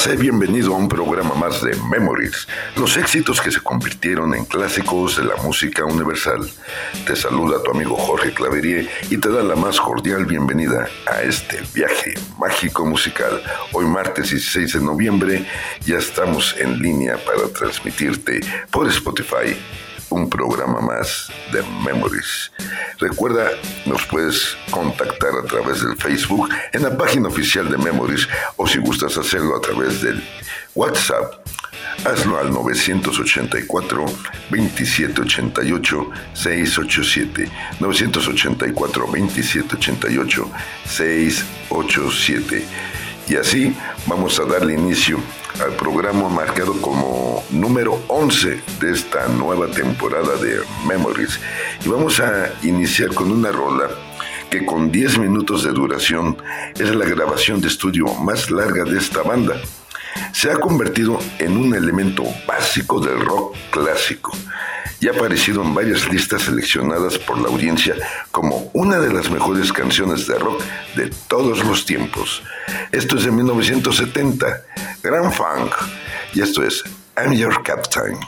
sé bienvenido a un programa más de Memories, los éxitos que se convirtieron en clásicos de la música universal. Te saluda tu amigo Jorge Claverie y te da la más cordial bienvenida a este viaje mágico musical. Hoy martes 16 de noviembre ya estamos en línea para transmitirte por Spotify un programa más de Memories. Recuerda, nos puedes contactar a través del Facebook en la página oficial de Memories o si gustas hacerlo a través del WhatsApp, hazlo al 984 2788 687 984 2788 687 y así vamos a darle inicio al programa marcado como número 11 de esta nueva temporada de Memories. Y vamos a iniciar con una rola que con 10 minutos de duración es la grabación de estudio más larga de esta banda. Se ha convertido en un elemento básico del rock clásico y ha aparecido en varias listas seleccionadas por la audiencia como una de las mejores canciones de rock de todos los tiempos. Esto es de 1970, Grand Funk, y esto es I'm Your Captain.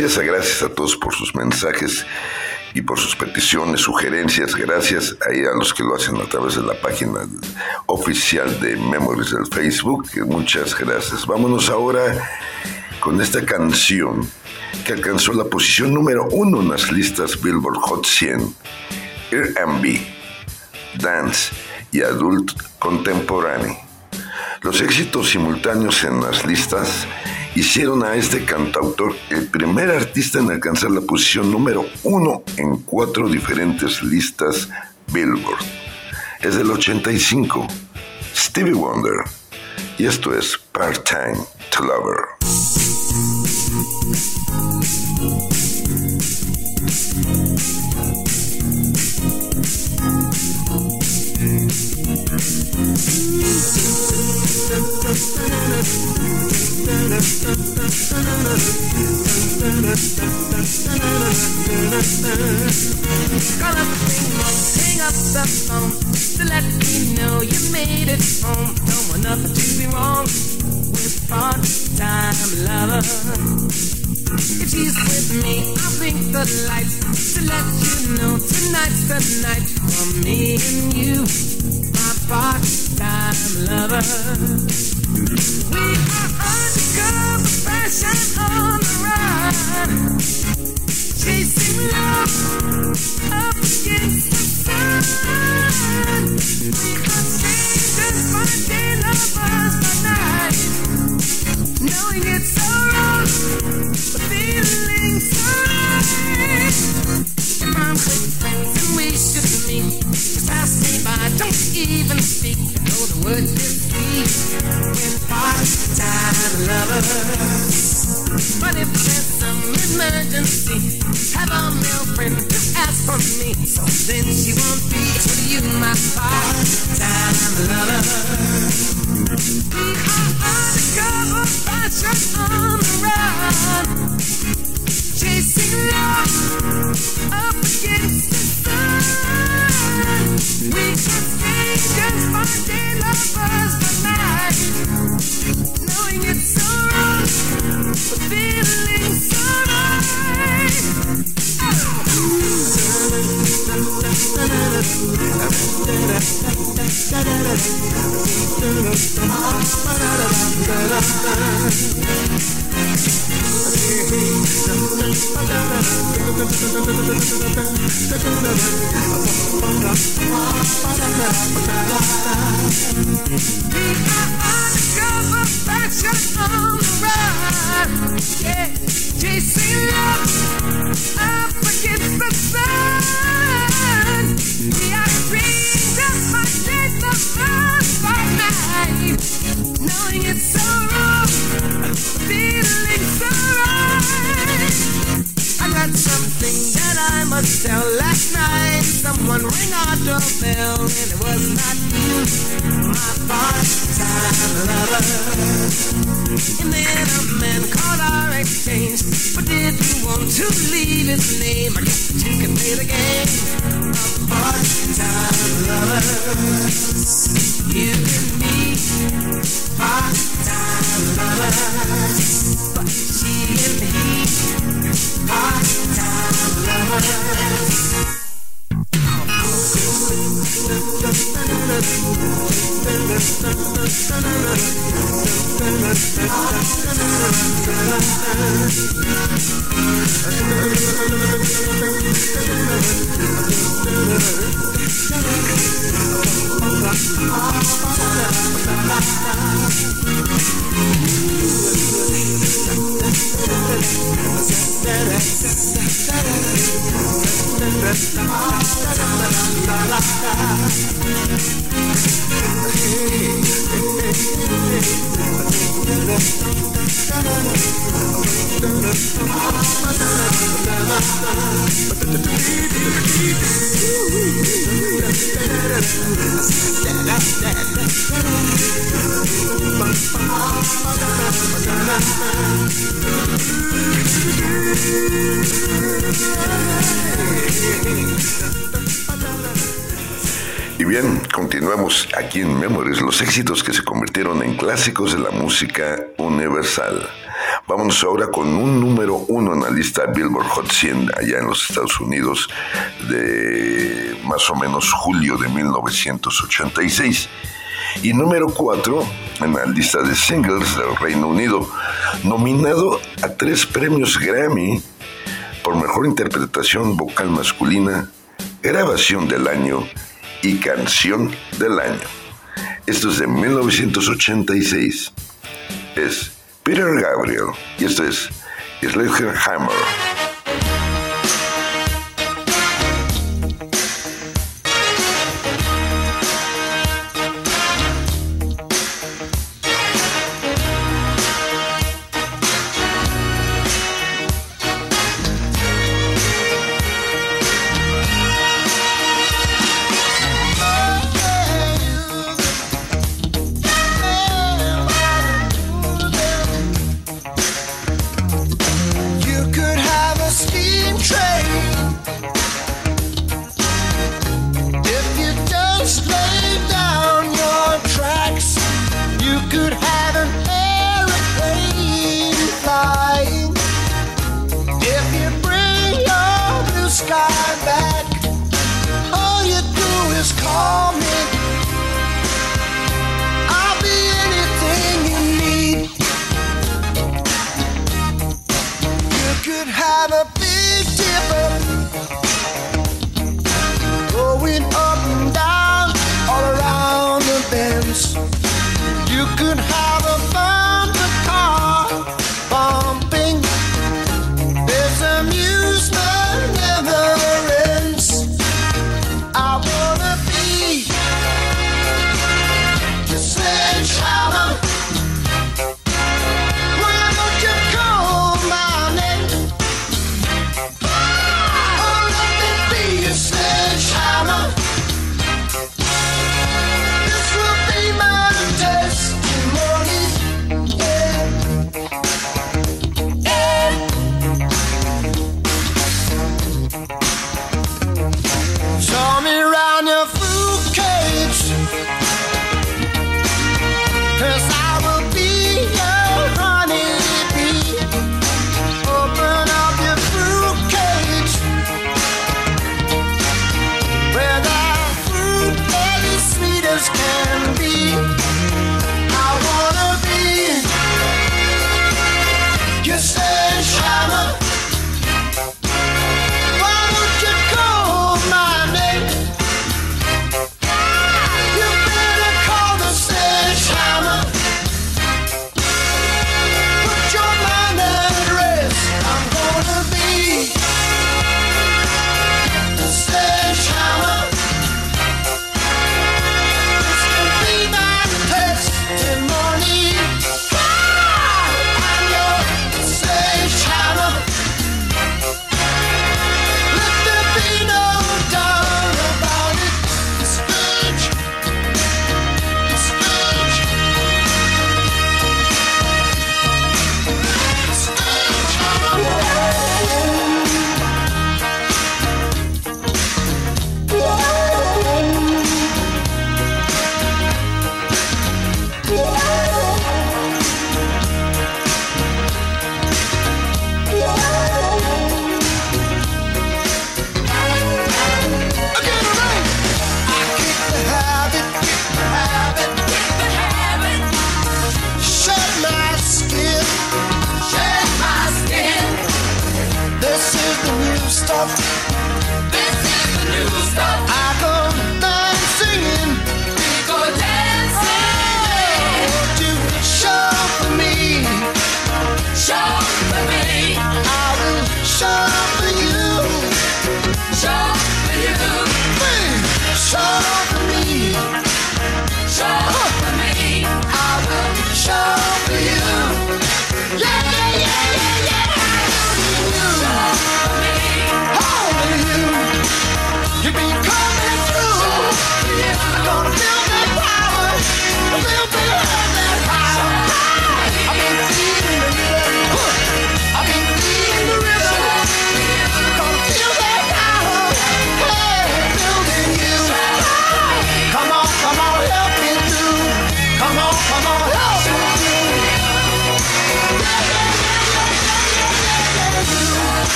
Gracias, a todos por sus mensajes y por sus peticiones, sugerencias. Gracias a los que lo hacen a través de la página oficial de Memories del Facebook. Muchas gracias. Vámonos ahora con esta canción que alcanzó la posición número uno en las listas Billboard Hot 100, R&B, Dance y Adult Contemporáneo. Los éxitos simultáneos en las listas hicieron a este cantautor el primer artista en alcanzar la posición número uno en cuatro diferentes listas Billboard. Es del 85, Stevie Wonder, y esto es Part-Time to Lover. Hang up the phone to let me know you made it home. Don't want nothing to be wrong with part-time lover. If she's with me, I'll blink the lights to let you know tonight's the night for me and you, part-time lover. We are undercover fashion on the run chasing love up against rang our doorbell, and it was not you, my part-time lover. And then a man called Y bien, continuamos aquí en Memories, los éxitos que se convirtieron en clásicos de la música universal. Vámonos ahora con un número uno en la lista Billboard Hot 100 allá en los Estados Unidos de más o menos julio de 1986. Y número cuatro en la lista de singles del Reino Unido, nominado a tres premios Grammy por mejor interpretación vocal masculina, grabación del año y canción del año. Esto es de 1986. Es Peter Gabriel y esto es Hammer.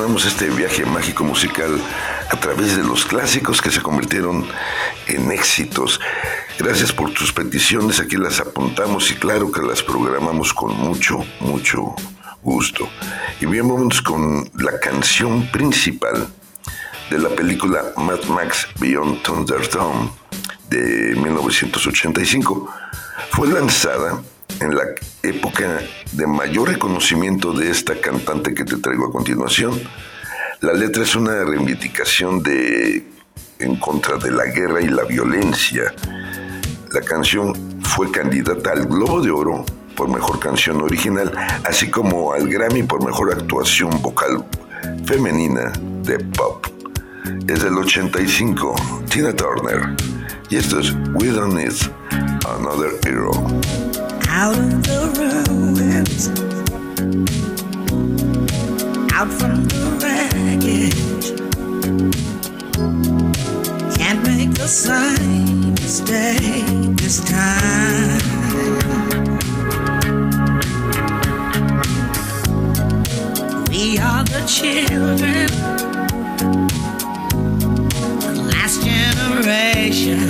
Continuamos este viaje mágico musical a través de los clásicos que se convirtieron en éxitos. Gracias por tus peticiones, aquí las apuntamos y claro que las programamos con mucho, mucho gusto. Y bien, vamos con la canción principal de la película Mad Max Beyond Thunderdome de 1985. Fue lanzada en la época de mayor reconocimiento de esta cantante que te traigo a continuación. La letra es una reivindicación de en contra de la guerra y la violencia. La canción fue candidata al Globo de Oro por mejor canción original, así como al Grammy por mejor actuación vocal femenina de pop. Es del 85, Tina Turner. Es We Don't Need Another Hero. Out of the ruins, out from the wreckage. Can't make the same mistake this time. We are the children generation.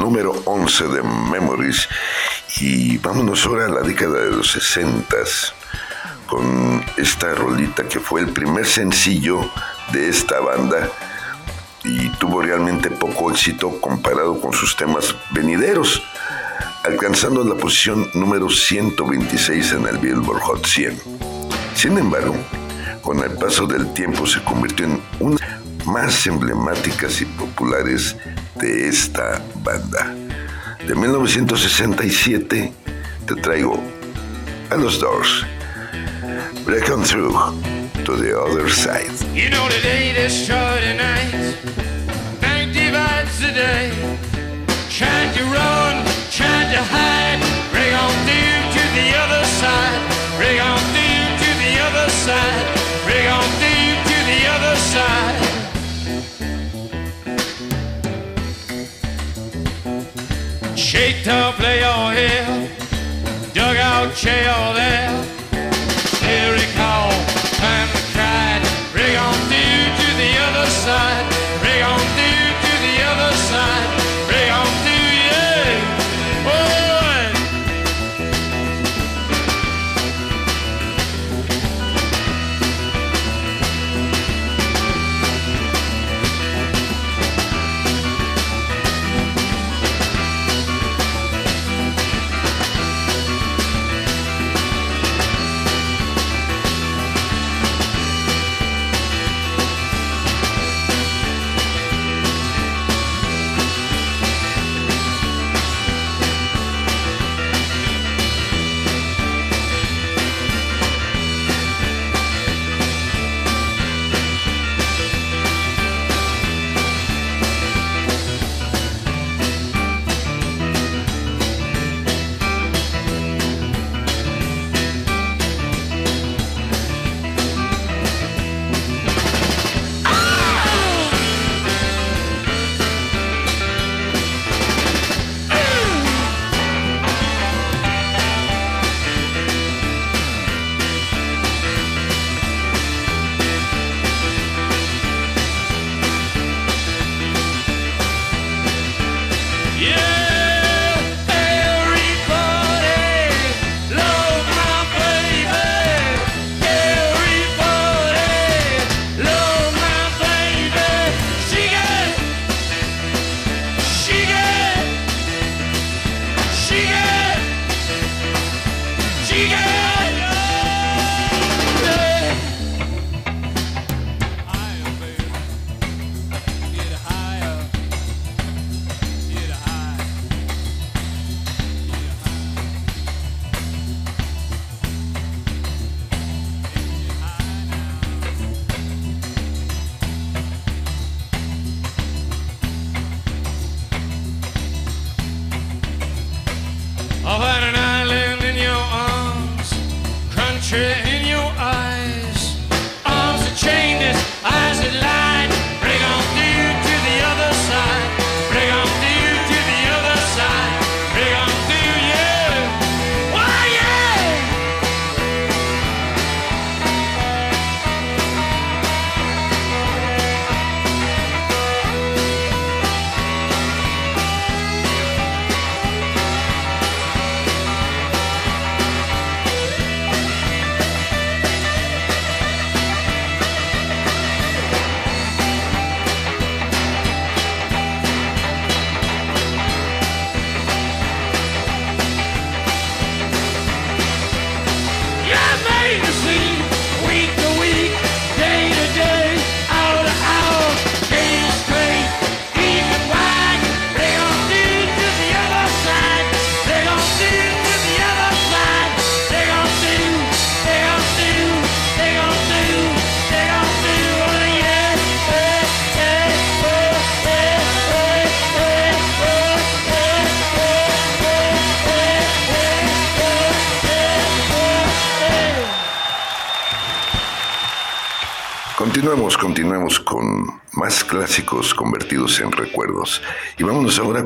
Número 11 de Memories y vámonos ahora a la década de los 60 con esta rolita que fue el primer sencillo de esta banda y tuvo realmente poco éxito comparado con sus temas venideros, alcanzando la posición número 126 en el Billboard Hot 100. Sin embargo, con el paso del tiempo se convirtió en una más emblemáticas y populares de esta banda. De 1967 te traigo a los Doors. Break on through to the other side. You know today destroyed the night, night divides the day. Trying to run, trying to hide. Break on through to the other side. Break on through to the other side. Break on through to the other side. Eight to play all here, dugout chair there. Here it comes.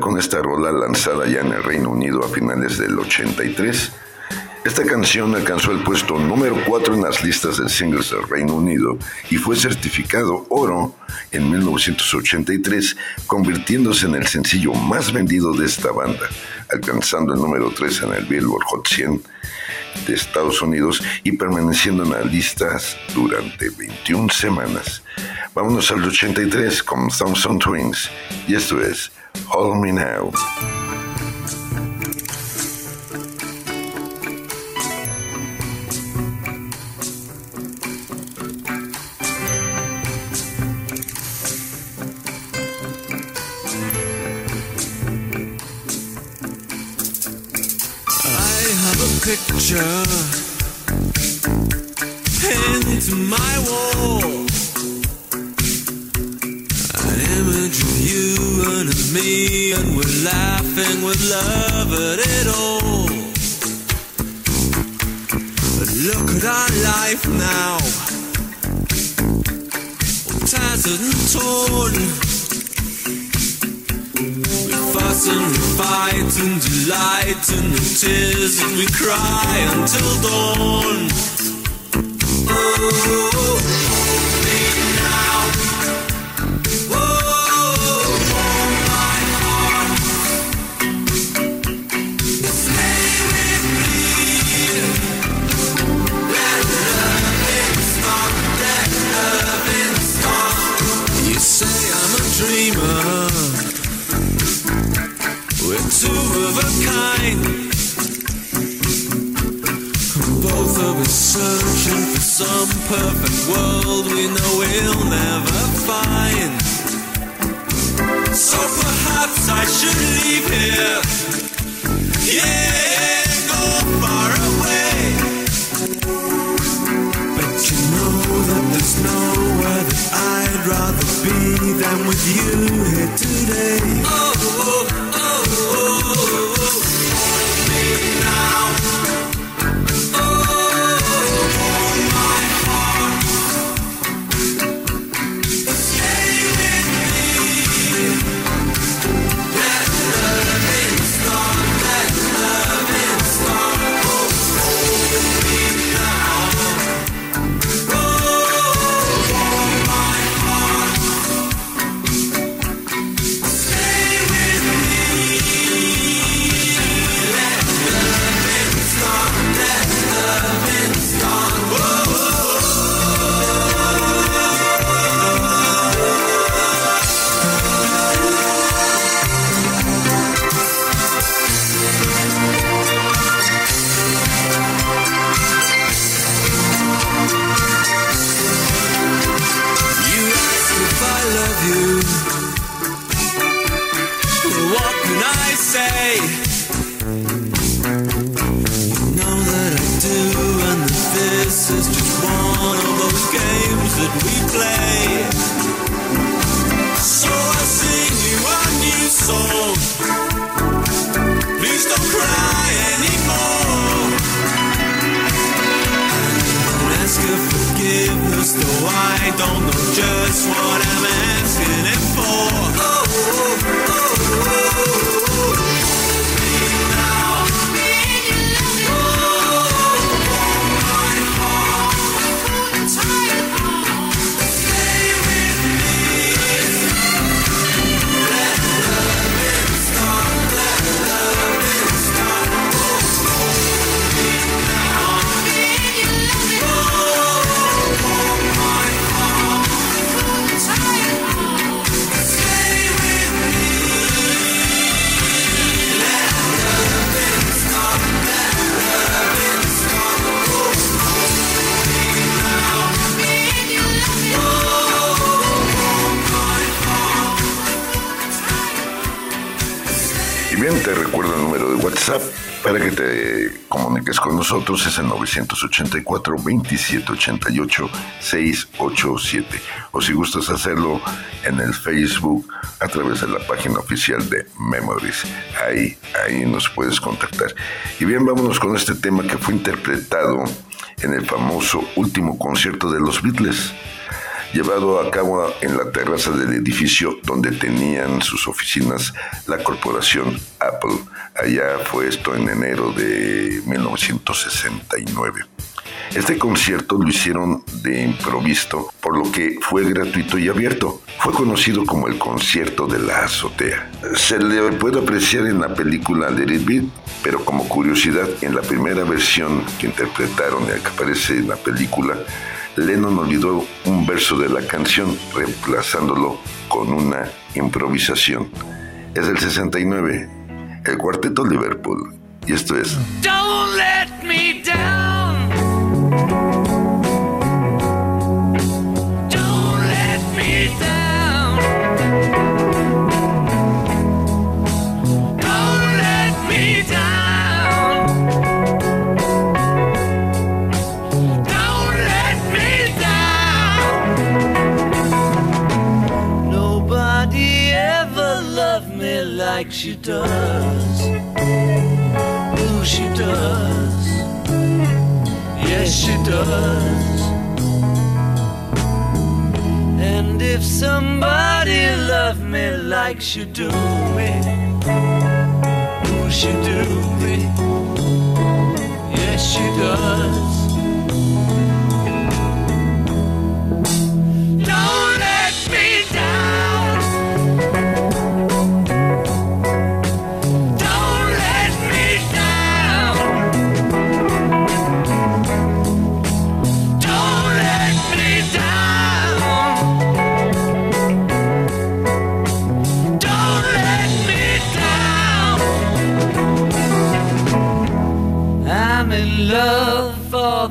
Con esta rola lanzada ya en el Reino Unido a finales del 83. Esta canción alcanzó el puesto número 4 en las listas de singles del Reino Unido y fue certificado oro en 1983, convirtiéndose en el sencillo más vendido de esta banda, alcanzando el número 3 en el Billboard Hot 100 de Estados Unidos y permaneciendo en las listas durante 21 semanas. Vámonos al 83 con Thompson Twins. Y esto es Hold Me Now. I have a picture we cry until dawn. You comuniques con nosotros es el 984 2788 687 o si gustas hacerlo en el Facebook a través de la página oficial de Memories. Ahí, ahí nos puedes contactar. Y bien, vámonos con este tema que fue interpretado en el famoso último concierto de los Beatles llevado a cabo en la terraza del edificio donde tenían sus oficinas la corporación Allá fue esto en enero de 1969. Este concierto lo hicieron de improviso, por lo que fue gratuito y abierto. Fue conocido como el concierto de la azotea. Se le puede apreciar en la película Let It Be, pero como curiosidad, en la primera versión que interpretaron y que aparece en la película, Lennon olvidó un verso de la canción, reemplazándolo con una improvisación. Es el 69, el cuarteto Liverpool. Y esto es... Don't let me down. Don't let me does. Yes, she does. And if somebody loved me like she do me, ooh, she do me. Yes, she does.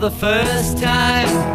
The first time.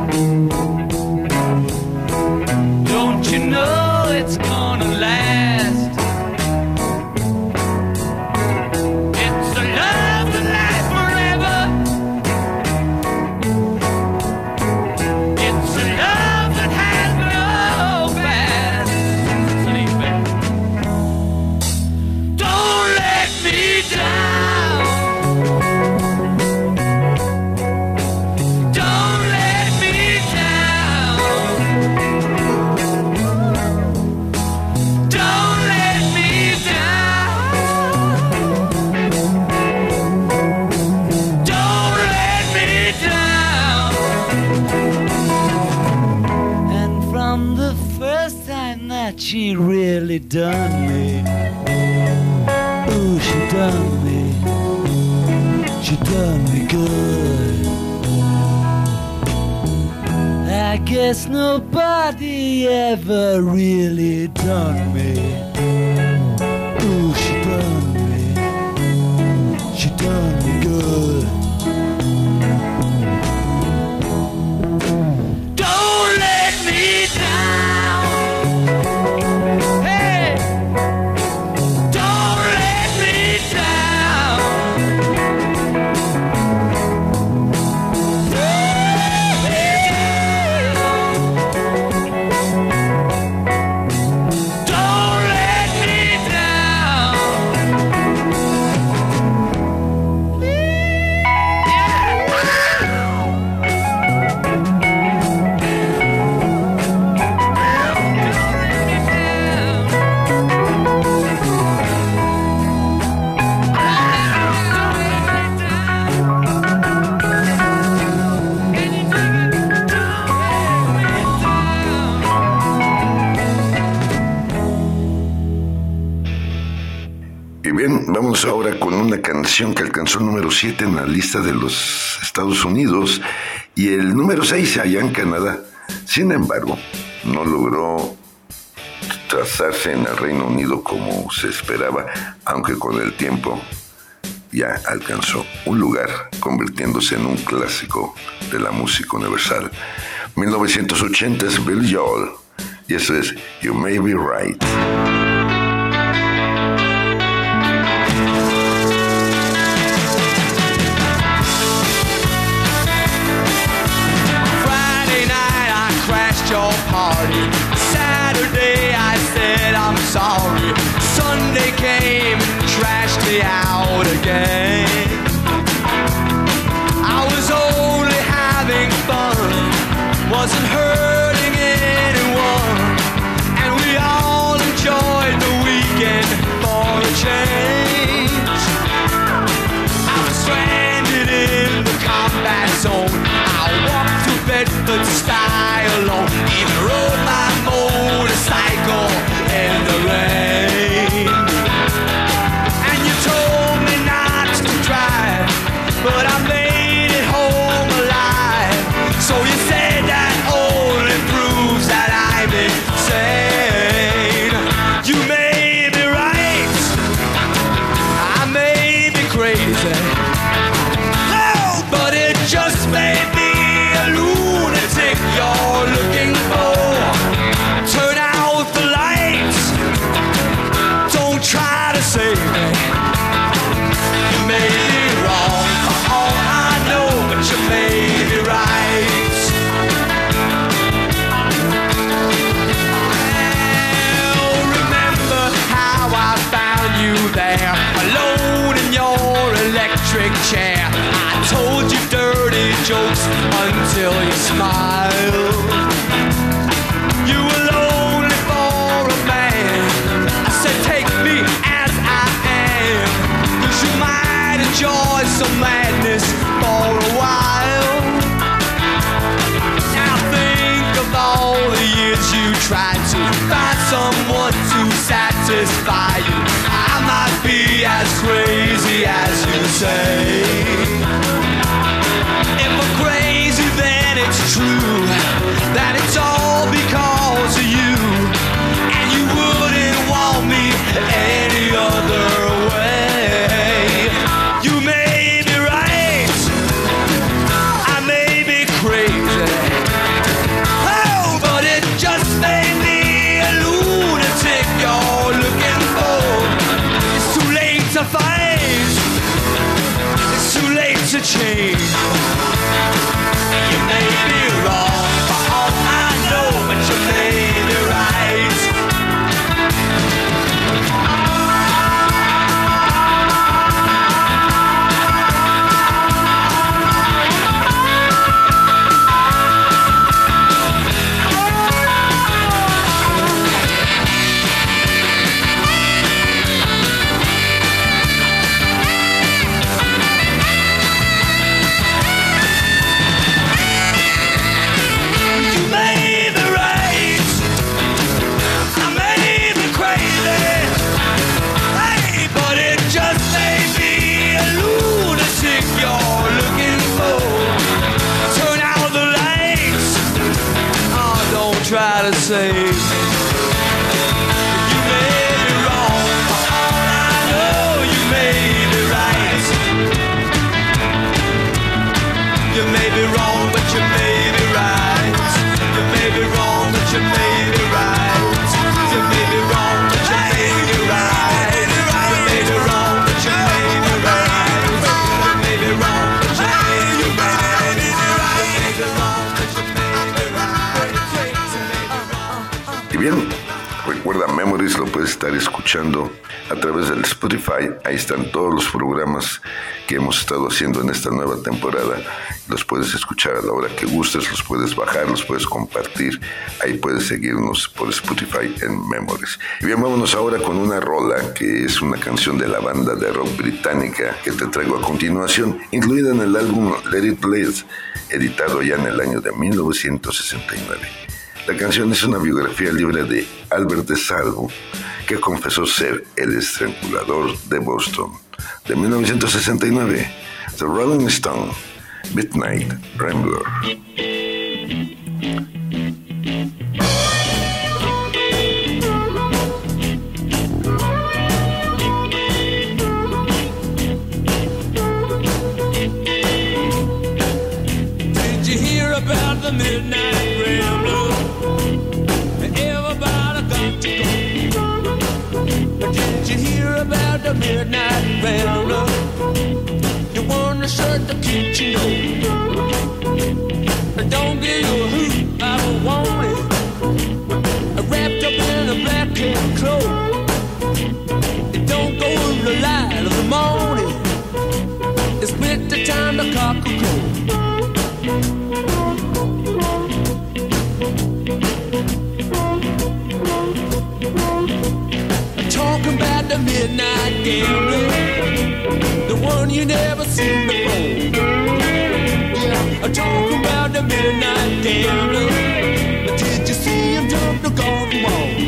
Ahora con una canción que alcanzó el número 7 en la lista de los Estados Unidos y el número 6 allá en Canadá. Sin embargo, no logró trazarse en el Reino Unido como se esperaba, aunque con el tiempo ya alcanzó un lugar, convirtiéndose en un clásico de la música universal. 1980 es Bill Joel y eso es You May Be Right. Your party. Saturday I said I'm sorry. Sunday came and trashed me out again. I was only having fun, wasn't hurting anyone, and we all enjoyed the weekend for a change. I was stranded in the combat zone. I walked to Bedford style alone. Say. Hey. Esta nueva temporada. Los puedes escuchar a la hora que gustes, los puedes bajar, los puedes compartir. Ahí puedes seguirnos por Spotify en Memories. Y bien, vámonos ahora con una rola que es una canción de la banda de rock británica que te traigo a continuación, incluida en el álbum Let It Bleed, editado ya en el año de 1969. La canción es una biografía libre de Albert de Salvo, que confesó ser el estrangulador de Boston. De 1969, The Rolling Stone, Midnight Rambler. Midnight rambler? The. Don't give a hoot, I don't want it. Wrapped up in a don't go in the light of the morning. It's winter time the cock will crow. Talking about the midnight gambler, the one you never seen before. Yeah, talking about the midnight gambler. Did you see him jump the garden wall?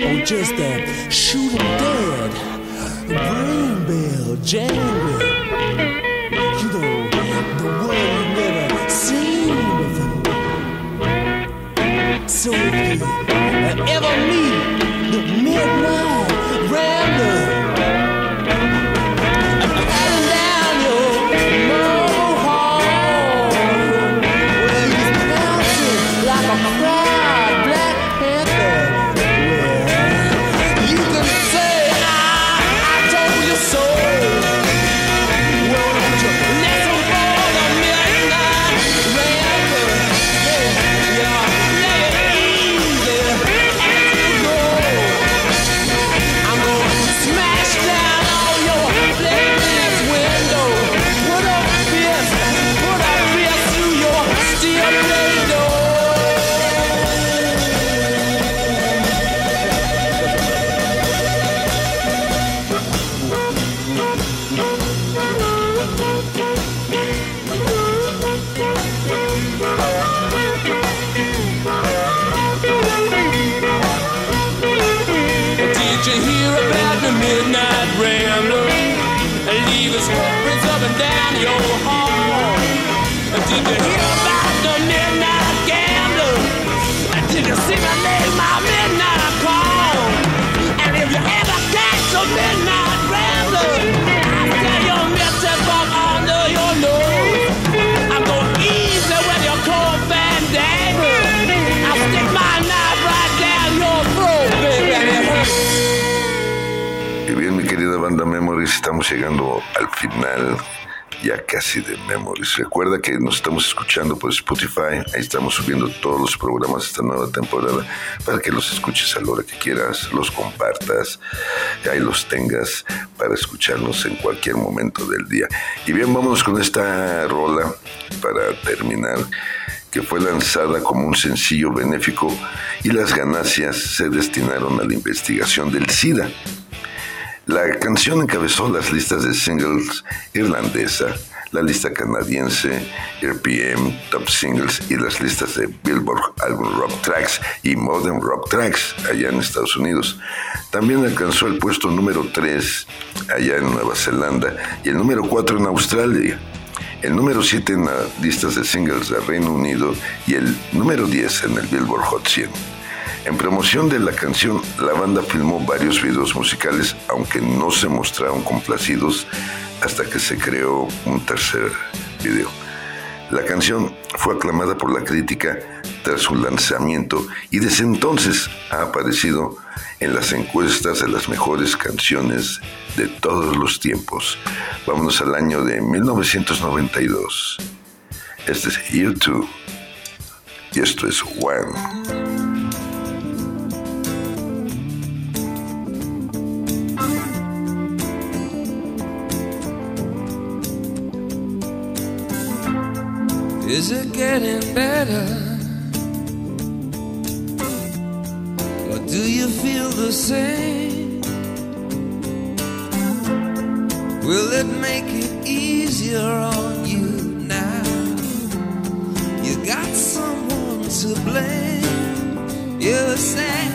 or just a shooting dead, brain bell, jangling. You know, the world you've never seen before. So if you ever meet the midnight. Estamos llegando al final ya casi de Memories. Recuerda que nos estamos escuchando por Spotify, ahí estamos subiendo todos los programas de esta nueva temporada para que los escuches a la hora que quieras, los compartas, ahí los tengas para escucharnos en cualquier momento del día. Y bien, vámonos con esta rola para terminar que fue lanzada como un sencillo benéfico y las ganancias se destinaron a la investigación del SIDA. La canción encabezó las listas de singles irlandesa, la lista canadiense RPM Top Singles y las listas de Billboard Album Rock Tracks y Modern Rock Tracks allá en Estados Unidos. También alcanzó el puesto número 3 allá en Nueva Zelanda y el número 4 en Australia. El número 7 en las listas de singles de Reino Unido y el número 10 en el Billboard Hot 100. En promoción de la canción, la banda filmó varios videos musicales, aunque no se mostraron complacidos hasta que se creó un tercer video. La canción fue aclamada por la crítica tras su lanzamiento y desde entonces ha aparecido en las encuestas de las mejores canciones de todos los tiempos. Vámonos al año de 1992. Este es YouTube y esto es One. Is it getting better? Or do you feel the same? Will it make it easier on you now? You got someone to blame. You say,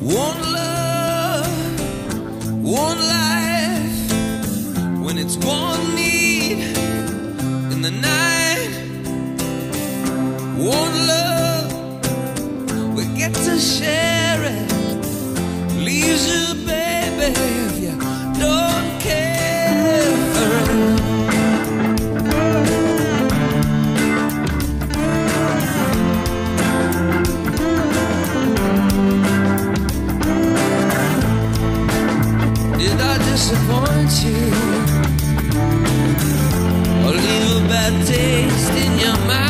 one love, one life, when it's one need. to share it leaves you, baby, if you don't care. Did I disappoint you or leave a bad taste in your mouth?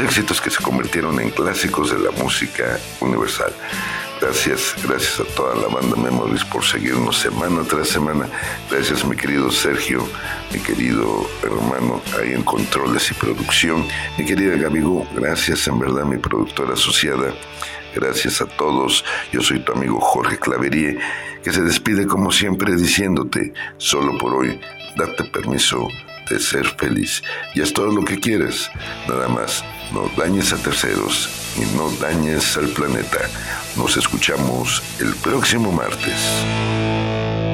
éxitos que se convirtieron en clásicos de la música universal. Gracias, gracias a toda la banda Memories por seguirnos semana tras semana. Gracias mi querido Sergio, mi querido hermano ahí en controles y producción. Mi querida Gabigo, gracias en verdad mi productora asociada. Gracias a todos. Yo soy tu amigo Jorge Claverie, que se despide como siempre diciéndote, solo por hoy, date permiso de ser feliz. Y es todo lo que quieres, nada más no dañes a terceros y no dañes al planeta. Nos escuchamos el próximo martes.